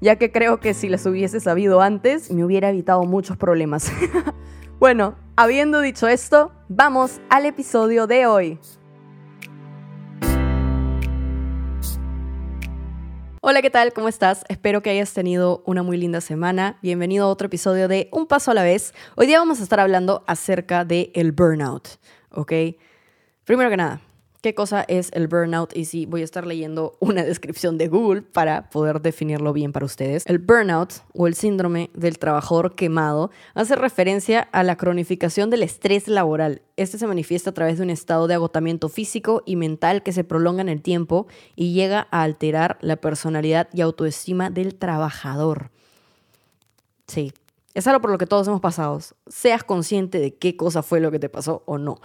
ya que creo que si las hubiese sabido antes me hubiera evitado muchos problemas. bueno, habiendo dicho esto, vamos al episodio de hoy. Hola, ¿qué tal? ¿Cómo estás? Espero que hayas tenido una muy linda semana. Bienvenido a otro episodio de Un Paso a la Vez. Hoy día vamos a estar hablando acerca del el burnout, ¿ok? Primero que nada, qué cosa es el burnout y sí, voy a estar leyendo una descripción de Google para poder definirlo bien para ustedes. El burnout o el síndrome del trabajador quemado hace referencia a la cronificación del estrés laboral. Este se manifiesta a través de un estado de agotamiento físico y mental que se prolonga en el tiempo y llega a alterar la personalidad y autoestima del trabajador. Sí, es algo por lo que todos hemos pasado. Seas consciente de qué cosa fue lo que te pasó o no.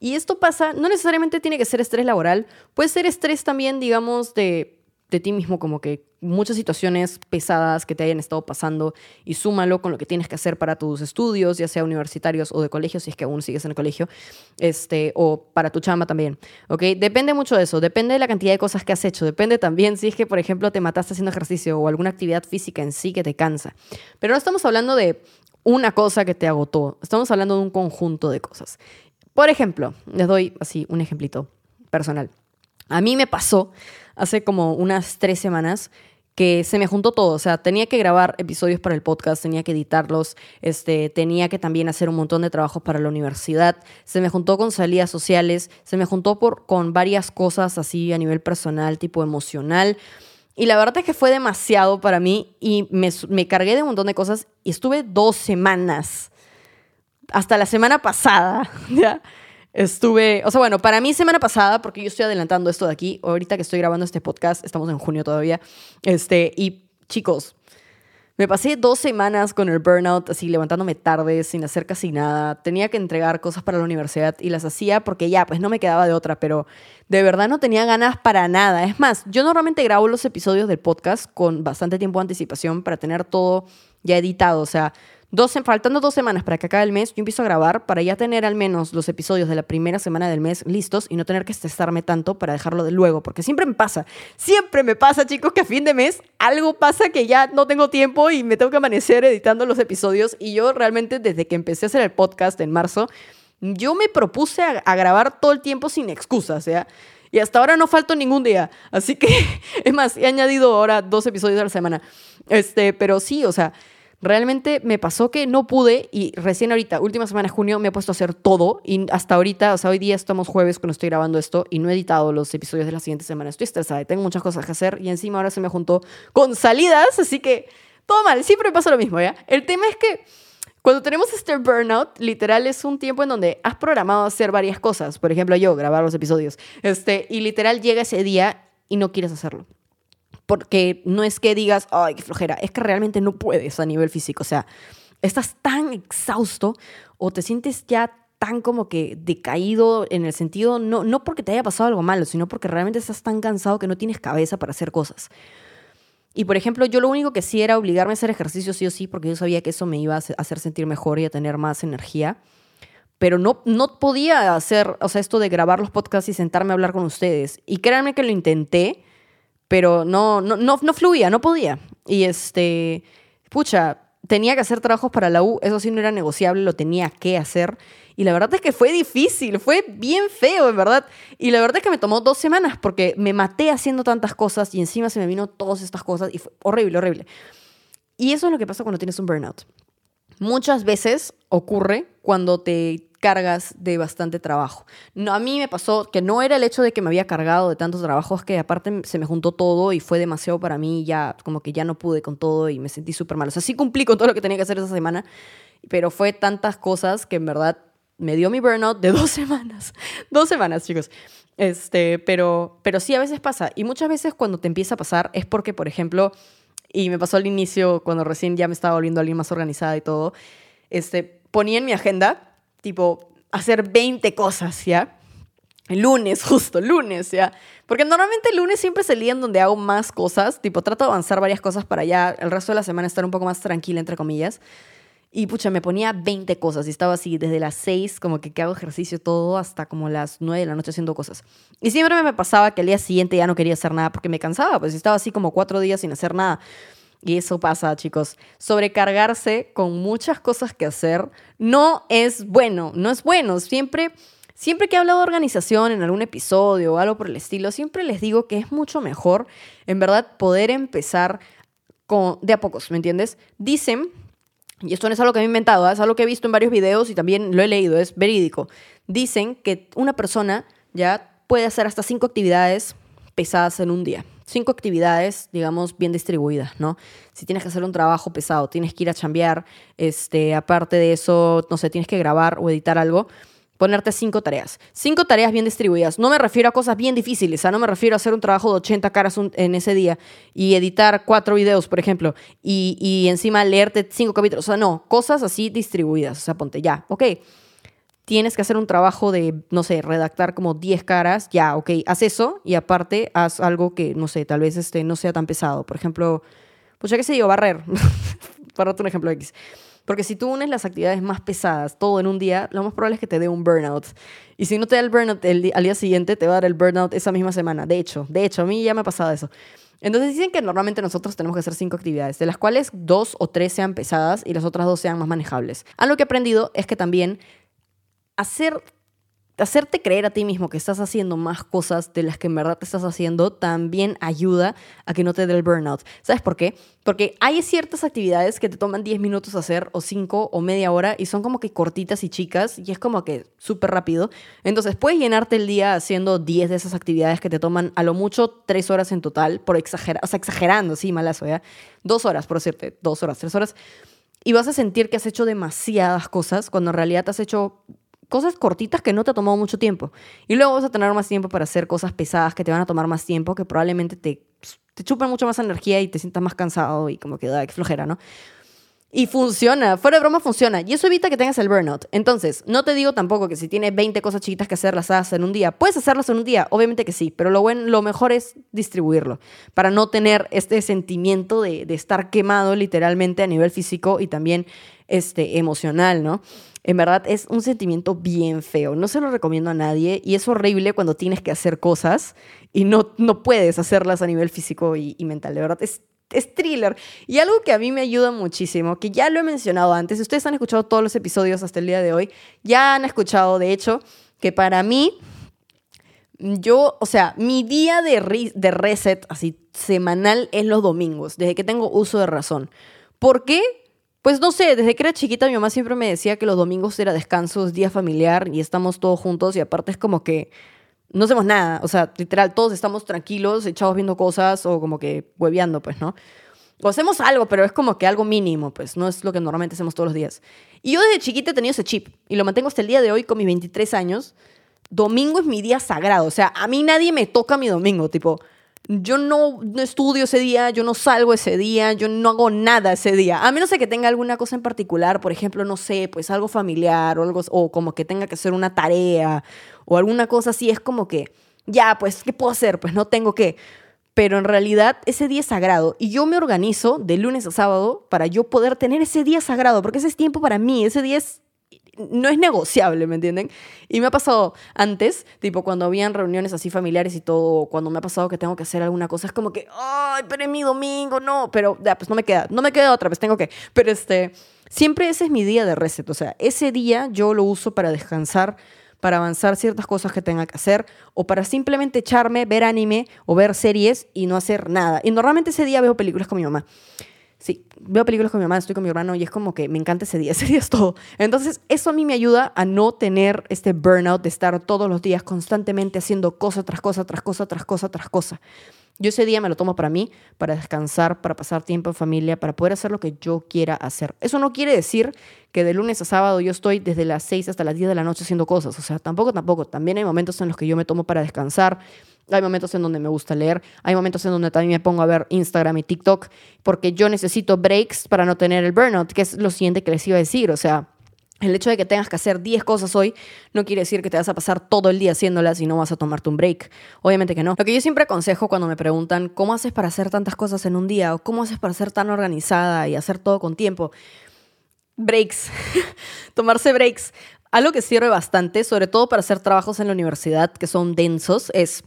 Y esto pasa, no necesariamente tiene que ser estrés laboral, puede ser estrés también, digamos, de, de ti mismo, como que muchas situaciones pesadas que te hayan estado pasando y súmalo con lo que tienes que hacer para tus estudios, ya sea universitarios o de colegio, si es que aún sigues en el colegio, este, o para tu chamba también. Depende mucho de eso, depende de la cantidad de cosas que has hecho, depende también si es que, por ejemplo, te mataste haciendo ejercicio o alguna actividad física en sí que te cansa. Pero no estamos hablando de una cosa que te agotó, estamos hablando de un conjunto de cosas. Por ejemplo, les doy así un ejemplito personal. A mí me pasó hace como unas tres semanas que se me juntó todo, o sea, tenía que grabar episodios para el podcast, tenía que editarlos, este, tenía que también hacer un montón de trabajos para la universidad, se me juntó con salidas sociales, se me juntó por, con varias cosas así a nivel personal, tipo emocional, y la verdad es que fue demasiado para mí y me, me cargué de un montón de cosas y estuve dos semanas hasta la semana pasada, ¿ya? Estuve, o sea, bueno, para mí semana pasada, porque yo estoy adelantando esto de aquí, ahorita que estoy grabando este podcast, estamos en junio todavía, este, y chicos, me pasé dos semanas con el burnout, así levantándome tarde, sin hacer casi nada. Tenía que entregar cosas para la universidad y las hacía porque ya, pues no me quedaba de otra, pero de verdad no tenía ganas para nada. Es más, yo normalmente grabo los episodios del podcast con bastante tiempo de anticipación para tener todo ya editado. O sea, Dos, faltando dos semanas para que acabe el mes, yo empiezo a grabar para ya tener al menos los episodios de la primera semana del mes listos y no tener que estresarme tanto para dejarlo de luego, porque siempre me pasa, siempre me pasa, chicos, que a fin de mes algo pasa que ya no tengo tiempo y me tengo que amanecer editando los episodios y yo realmente desde que empecé a hacer el podcast en marzo, yo me propuse a, grabar todo el tiempo sin excusas, ¿ya? Y hasta ahora no falto ningún día. Así que, es más, he añadido ahora dos episodios a la semana. Este, pero sí, o sea, Realmente me pasó que no pude y recién ahorita, última semana de junio, me he puesto a hacer todo y hasta ahorita, o sea, hoy día estamos jueves cuando estoy grabando esto y no he editado los episodios de la siguiente semana. Estoy estresada, tengo muchas cosas que hacer y encima ahora se me juntó con salidas, así que todo mal, siempre pasa lo mismo, ¿ya? El tema es que cuando tenemos este burnout, literal es un tiempo en donde has programado hacer varias cosas, por ejemplo yo, grabar los episodios, este, y literal llega ese día y no quieres hacerlo porque no es que digas, ay, qué flojera, es que realmente no puedes a nivel físico, o sea, estás tan exhausto o te sientes ya tan como que decaído en el sentido, no, no porque te haya pasado algo malo, sino porque realmente estás tan cansado que no tienes cabeza para hacer cosas. Y por ejemplo, yo lo único que sí era obligarme a hacer ejercicio sí o sí, porque yo sabía que eso me iba a hacer sentir mejor y a tener más energía. Pero no, no podía hacer, o sea, esto de grabar los podcasts y sentarme a hablar con ustedes. Y créanme que lo intenté, pero no, no, no, no fluía, no podía. Y este, pucha, tenía que hacer trabajos para la U, eso sí no era negociable, lo tenía que hacer. Y la verdad es que fue difícil, fue bien feo, en verdad. Y la verdad es que me tomó dos semanas porque me maté haciendo tantas cosas y encima se me vino todas estas cosas y fue horrible, horrible. Y eso es lo que pasa cuando tienes un burnout. Muchas veces ocurre cuando te cargas de bastante trabajo. No, a mí me pasó que no era el hecho de que me había cargado de tantos trabajos, que aparte se me juntó todo y fue demasiado para mí, ya como que ya no pude con todo y me sentí súper mal. O sea, sí cumplí con todo lo que tenía que hacer esa semana, pero fue tantas cosas que en verdad me dio mi burnout de dos semanas. dos semanas, chicos. Este, pero, pero sí, a veces pasa. Y muchas veces cuando te empieza a pasar es porque, por ejemplo, y me pasó al inicio, cuando recién ya me estaba volviendo alguien más organizada y todo, este, ponía en mi agenda, tipo, hacer 20 cosas, ¿ya? El lunes, justo, lunes, ¿ya? Porque normalmente el lunes siempre es el día en donde hago más cosas, tipo, trato de avanzar varias cosas para ya el resto de la semana estar un poco más tranquila, entre comillas. Y pucha, me ponía 20 cosas y estaba así desde las 6, como que, que hago ejercicio todo, hasta como las 9 de la noche haciendo cosas. Y siempre me pasaba que al día siguiente ya no quería hacer nada porque me cansaba, pues estaba así como cuatro días sin hacer nada. Y eso pasa, chicos. Sobrecargarse con muchas cosas que hacer no es bueno, no es bueno. Siempre, siempre que he hablado de organización en algún episodio o algo por el estilo, siempre les digo que es mucho mejor, en verdad, poder empezar con, de a pocos, ¿me entiendes? Dicen y esto no es algo que me he inventado, ¿eh? es algo que he visto en varios videos y también lo he leído, es verídico. Dicen que una persona ya puede hacer hasta cinco actividades pesadas en un día. Cinco actividades, digamos, bien distribuidas, ¿no? Si tienes que hacer un trabajo pesado, tienes que ir a chambear, este, aparte de eso, no sé, tienes que grabar o editar algo, ponerte cinco tareas. Cinco tareas bien distribuidas. No me refiero a cosas bien difíciles, o sea, no me refiero a hacer un trabajo de 80 caras en ese día y editar cuatro videos, por ejemplo, y, y encima leerte cinco capítulos. O sea, no, cosas así distribuidas. O sea, ponte ya, ok. Tienes que hacer un trabajo de, no sé, redactar como 10 caras, ya, ok, haz eso y aparte haz algo que, no sé, tal vez este, no sea tan pesado. Por ejemplo, pues ya que sé yo, barrer. Para otro ejemplo X. Porque si tú unes las actividades más pesadas todo en un día, lo más probable es que te dé un burnout. Y si no te da el burnout el, al día siguiente, te va a dar el burnout esa misma semana. De hecho, de hecho, a mí ya me ha pasado eso. Entonces dicen que normalmente nosotros tenemos que hacer cinco actividades, de las cuales dos o tres sean pesadas y las otras dos sean más manejables. Algo que he aprendido es que también hacer hacerte creer a ti mismo que estás haciendo más cosas de las que en verdad te estás haciendo también ayuda a que no te dé el burnout. ¿Sabes por qué? Porque hay ciertas actividades que te toman 10 minutos hacer o 5 o media hora y son como que cortitas y chicas y es como que súper rápido. Entonces puedes llenarte el día haciendo 10 de esas actividades que te toman a lo mucho 3 horas en total, por exagerar, o sea, exagerando, sí, malazo, ¿ya? Dos horas, por decirte, dos horas, tres horas. Y vas a sentir que has hecho demasiadas cosas cuando en realidad has hecho cosas cortitas que no te ha tomado mucho tiempo. Y luego vas a tener más tiempo para hacer cosas pesadas que te van a tomar más tiempo, que probablemente te, te chupen mucho más energía y te sientas más cansado y como que da flojera, ¿no? Y funciona, fuera de broma funciona. Y eso evita que tengas el burnout. Entonces, no te digo tampoco que si tienes 20 cosas chiquitas que hacer, las hagas en un día. Puedes hacerlas en un día, obviamente que sí, pero lo, bueno, lo mejor es distribuirlo para no tener este sentimiento de, de estar quemado literalmente a nivel físico y también este, emocional, ¿no? En verdad es un sentimiento bien feo. No se lo recomiendo a nadie y es horrible cuando tienes que hacer cosas y no, no puedes hacerlas a nivel físico y, mental. De verdad es, thriller. Y algo que a mí me ayuda muchísimo, que ya lo he mencionado antes, ustedes han escuchado todos los episodios hasta el día de hoy, ya han escuchado, de hecho, que para mí yo, o sea, mi día de, de, reset así semanal es los domingos, desde que tengo uso de razón. ¿Por qué? Pues no sé, desde que era chiquita mi mamá siempre me decía que los domingos era descansos, día familiar y estamos todos juntos y aparte es como que no hacemos nada, o sea, literal, todos estamos tranquilos, echados viendo cosas o como que hueveando, pues, ¿no? O hacemos algo, pero es como que algo mínimo, pues, no es lo que normalmente hacemos todos los días. Y yo desde chiquita he tenido ese chip y lo mantengo hasta el día de hoy con mis 23 años. Domingo es mi día sagrado, o sea, a mí nadie me toca mi domingo, tipo, yo no, estudio ese día, yo no salgo ese día, yo no hago nada ese día. A menos de que tenga alguna cosa en particular, por ejemplo, no sé, pues algo familiar o algo, o como que tenga que hacer una tarea o alguna cosa así, es como que, ya, pues, ¿qué puedo hacer? Pues no tengo que. Pero en realidad ese día es sagrado y yo me organizo de lunes a sábado para yo poder tener ese día sagrado, porque ese es tiempo para mí, ese día es no es negociable, ¿me entienden? Y me ha pasado antes, tipo cuando habían reuniones así familiares y todo, cuando me ha pasado que tengo que hacer alguna cosa, es como que, ay, pero es mi domingo, no, pero ya, pues no me queda, no me queda otra, vez tengo que, pero este, siempre ese es mi día de reset, o sea, ese día yo lo uso para descansar, para avanzar ciertas cosas que tenga que hacer o para simplemente echarme, ver anime o ver series y no hacer nada. Y normalmente ese día veo películas con mi mamá. Sí, veo películas con mi mamá, estoy con mi hermano y es como que me encanta ese día, ese día es todo. Entonces, eso a mí me ayuda a no tener este burnout de estar todos los días constantemente haciendo cosa tras cosa, tras cosa, tras cosa, tras cosa. Yo ese día me lo tomo para mí, para descansar, para pasar tiempo en familia, para poder hacer lo que yo quiera hacer. Eso no quiere decir que de lunes a sábado yo estoy desde las 6 hasta las 10 de la noche haciendo cosas. O sea, tampoco, tampoco. También hay momentos en los que yo me tomo para descansar, hay momentos en donde me gusta leer, hay momentos en donde también me pongo a ver Instagram y TikTok, porque yo necesito breaks para no tener el burnout, que es lo siguiente que les iba a decir, o sea, el hecho de que tengas que hacer 10 cosas hoy no quiere decir que te vas a pasar todo el día haciéndolas y no vas a tomarte un break. Obviamente que no. Lo que yo siempre aconsejo cuando me preguntan cómo haces para hacer tantas cosas en un día o cómo haces para ser tan organizada y hacer todo con tiempo. Breaks. Tomarse breaks. Algo que sirve bastante, sobre todo para hacer trabajos en la universidad que son densos, es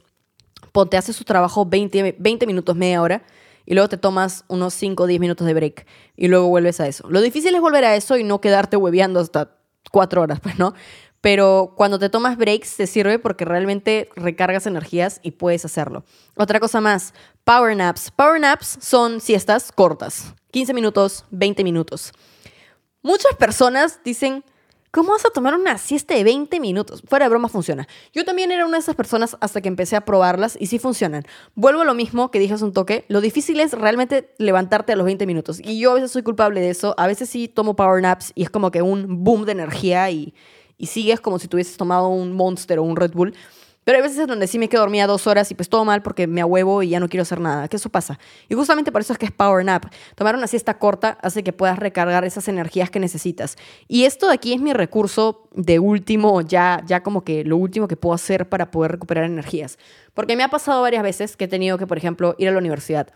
ponte, haces su trabajo 20, 20 minutos, media hora y luego te tomas unos 5 o 10 minutos de break y luego vuelves a eso. Lo difícil es volver a eso y no quedarte hueveando hasta 4 horas, pues, ¿no? Pero cuando te tomas breaks te sirve porque realmente recargas energías y puedes hacerlo. Otra cosa más, power naps. Power naps son siestas cortas, 15 minutos, 20 minutos. Muchas personas dicen, ¿Cómo vas a tomar una siesta de 20 minutos? Fuera de broma funciona. Yo también era una de esas personas hasta que empecé a probarlas y sí funcionan. Vuelvo a lo mismo que dije hace un toque. Lo difícil es realmente levantarte a los 20 minutos. Y yo a veces soy culpable de eso. A veces sí tomo power naps y es como que un boom de energía y, y sigues como si tuvieses tomado un Monster o un Red Bull. Pero hay veces en donde sí me quedo dormida dos horas y pues todo mal porque me ahuevo y ya no quiero hacer nada. Que eso pasa. Y justamente por eso es que es Power Nap. Tomar una siesta corta hace que puedas recargar esas energías que necesitas. Y esto de aquí es mi recurso de último, ya, ya como que lo último que puedo hacer para poder recuperar energías. Porque me ha pasado varias veces que he tenido que, por ejemplo, ir a la universidad.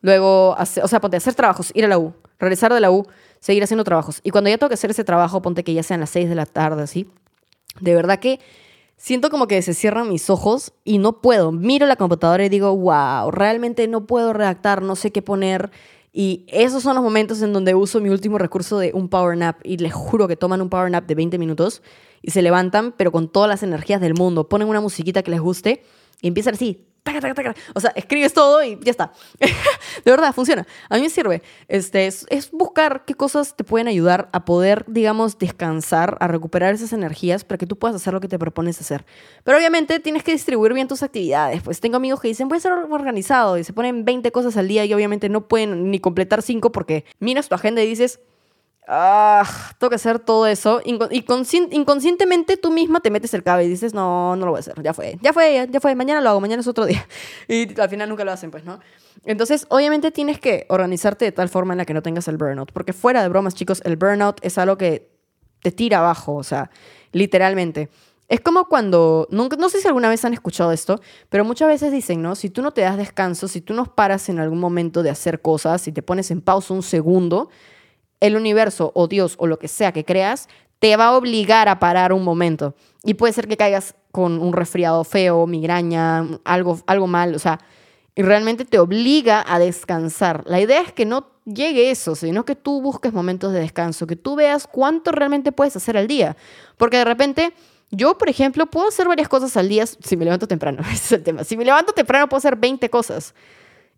Luego, o sea, ponte, hacer trabajos, ir a la U, regresar de la U, seguir haciendo trabajos. Y cuando ya tengo que hacer ese trabajo, ponte que ya sean las 6 de la tarde, así. De verdad que siento como que se cierran mis ojos y no puedo. Miro la computadora y digo, wow, realmente no puedo redactar, no sé qué poner. Y esos son los momentos en donde uso mi último recurso de un power nap. Y les juro que toman un power nap de 20 minutos y se levantan, pero con todas las energías del mundo. Ponen una musiquita que les guste y empiezan así, o sea, escribes todo y ya está. de verdad, funciona. A mí me sirve. Este, es, buscar qué cosas te pueden ayudar a poder, digamos, descansar, a recuperar esas energías para que tú puedas hacer lo que te propones hacer. Pero obviamente tienes que distribuir bien tus actividades. Pues tengo amigos que dicen, voy a ser organizado y se ponen 20 cosas al día y obviamente no pueden ni completar 5 porque miras tu agenda y dices, ah, tengo que hacer todo eso. y inconscientemente tú misma te metes el cable y dices, no, no lo voy a hacer, ya fue, ya fue, ya fue, mañana lo hago, mañana es otro día. Y al final nunca lo hacen, pues, ¿no? Entonces, obviamente tienes que organizarte de tal forma en la que no tengas el burnout. Porque fuera de bromas, chicos, el burnout es algo que te tira abajo, o sea, literalmente. Es como cuando, nunca, no sé si alguna vez han escuchado esto, pero muchas veces dicen, ¿no? Si tú no te das descanso, si tú no paras en algún momento de hacer cosas, si te pones en pausa un segundo, el universo o Dios o lo que sea que creas te va a obligar a parar un momento. Y puede ser que caigas con un resfriado feo, migraña, algo, algo mal, o sea, y realmente te obliga a descansar. La idea es que no llegue eso, sino que tú busques momentos de descanso, que tú veas cuánto realmente puedes hacer al día. Porque de repente, yo, por ejemplo, puedo hacer varias cosas al día si me levanto temprano. Ese es el tema. Si me levanto temprano, puedo hacer 20 cosas.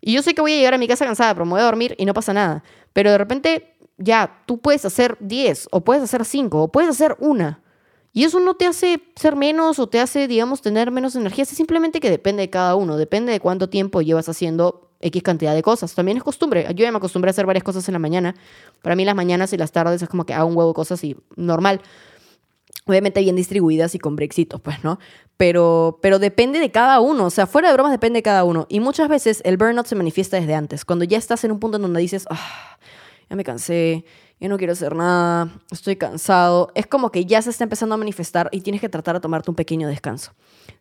Y yo sé que voy a llegar a mi casa cansada, pero me voy a dormir y no pasa nada. Pero de repente ya, tú puedes hacer 10 o puedes hacer 5 o puedes hacer una. Y eso no te hace ser menos o te hace, digamos, tener menos energía. Es simplemente que depende de cada uno. Depende de cuánto tiempo llevas haciendo X cantidad de cosas. También es costumbre. Yo ya me acostumbré a hacer varias cosas en la mañana. Para mí las mañanas y las tardes es como que hago un huevo de cosas y normal. Obviamente bien distribuidas y con brexitos, pues, ¿no? Pero, pero depende de cada uno. O sea, fuera de bromas depende de cada uno. Y muchas veces el burnout se manifiesta desde antes. Cuando ya estás en un punto en donde dices, ah, ya me cansé, ya no quiero hacer nada, estoy cansado. Es como que ya se está empezando a manifestar y tienes que tratar de tomarte un pequeño descanso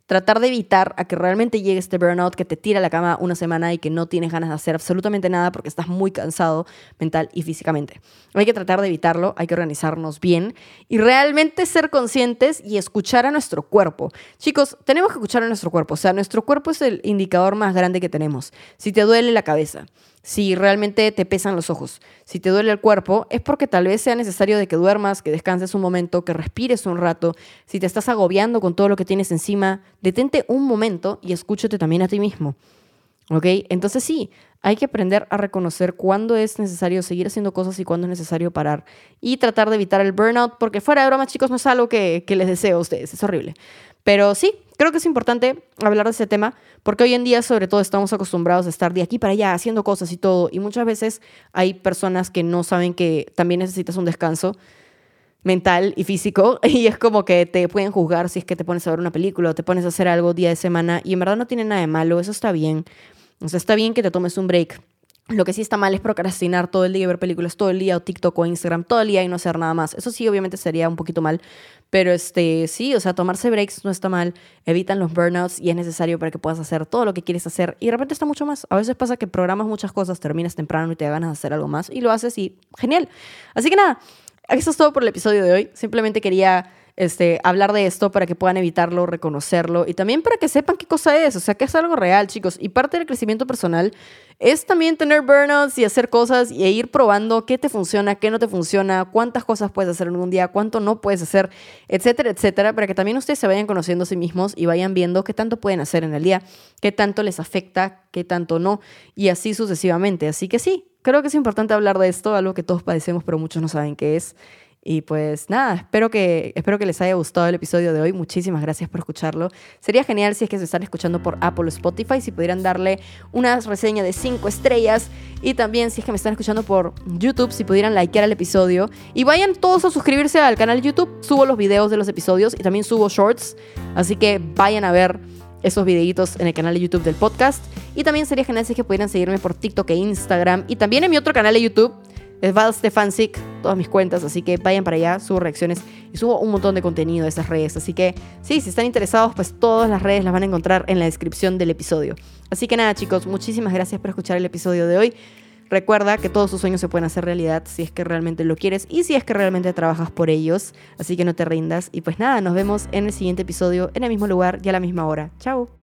tratar de evitar a que realmente llegue este burnout que te tira la cama una semana y que no tienes ganas de hacer absolutamente nada porque estás muy cansado mental y físicamente. Hay que tratar de evitarlo, hay que organizarnos bien y realmente ser conscientes y escuchar a nuestro cuerpo. Chicos, tenemos que escuchar a nuestro cuerpo, o sea, nuestro cuerpo es el indicador más grande que tenemos. Si te duele la cabeza, si realmente te pesan los ojos, si te duele el cuerpo, es porque tal vez sea necesario de que duermas, que descanses un momento, que respires un rato, si te estás agobiando con todo lo que tienes encima, detente un momento y escúchate también a ti mismo. ¿Ok? Entonces sí, hay que aprender a reconocer cuándo es necesario seguir haciendo cosas y cuándo es necesario parar. Y tratar de evitar el burnout, porque fuera de broma, chicos, no es algo que, que les deseo a ustedes, es horrible. Pero sí, creo que es importante hablar de ese tema, porque hoy en día sobre todo estamos acostumbrados a estar de aquí para allá haciendo cosas y todo, y muchas veces hay personas que no saben que también necesitas un descanso mental y físico y es como que te pueden juzgar si es que te pones a ver una película o te pones a hacer algo día de semana y en verdad no tiene nada de malo, eso está bien. O sea, está bien que te tomes un break. Lo que sí está mal es procrastinar todo el día, ver películas todo el día, o TikTok o Instagram todo el día y no hacer nada más. Eso sí, obviamente sería un poquito mal. Pero este, sí, o sea, tomarse breaks no está mal. Evitan los burnouts y es necesario para que puedas hacer todo lo que quieres hacer. Y de repente está mucho más. A veces pasa que programas muchas cosas, terminas temprano y te ganas de hacer algo más y lo haces y genial. Así que nada, eso es todo por el episodio de hoy. Simplemente quería este, hablar de esto para que puedan evitarlo, reconocerlo y también para que sepan qué cosa es, o sea, que es algo real, chicos. Y parte del crecimiento personal es también tener burnouts y hacer cosas y ir probando qué te funciona, qué no te funciona, cuántas cosas puedes hacer en un día, cuánto no puedes hacer, etcétera, etcétera, para que también ustedes se vayan conociendo a sí mismos y vayan viendo qué tanto pueden hacer en el día, qué tanto les afecta, qué tanto no, y así sucesivamente. Así que sí, creo que es importante hablar de esto, algo que todos padecemos, pero muchos no saben qué es. Y pues nada, espero que, espero que les haya gustado el episodio de hoy. Muchísimas gracias por escucharlo. Sería genial si es que se están escuchando por Apple o Spotify, si pudieran darle una reseña de 5 estrellas. Y también si es que me están escuchando por YouTube, si pudieran likear el episodio. Y vayan todos a suscribirse al canal YouTube. Subo los videos de los episodios y también subo shorts. Así que vayan a ver esos videitos en el canal de YouTube del podcast. Y también sería genial si es que pudieran seguirme por TikTok e Instagram. Y también en mi otro canal de YouTube Val Stefancic, todas mis cuentas, así que vayan para allá, subo reacciones y subo un montón de contenido de esas redes. Así que sí, si están interesados, pues todas las redes las van a encontrar en la descripción del episodio. Así que nada, chicos, muchísimas gracias por escuchar el episodio de hoy. Recuerda que todos tus sueños se pueden hacer realidad si es que realmente lo quieres y si es que realmente trabajas por ellos. Así que no te rindas. Y pues nada, nos vemos en el siguiente episodio, en el mismo lugar y a la misma hora. Chao.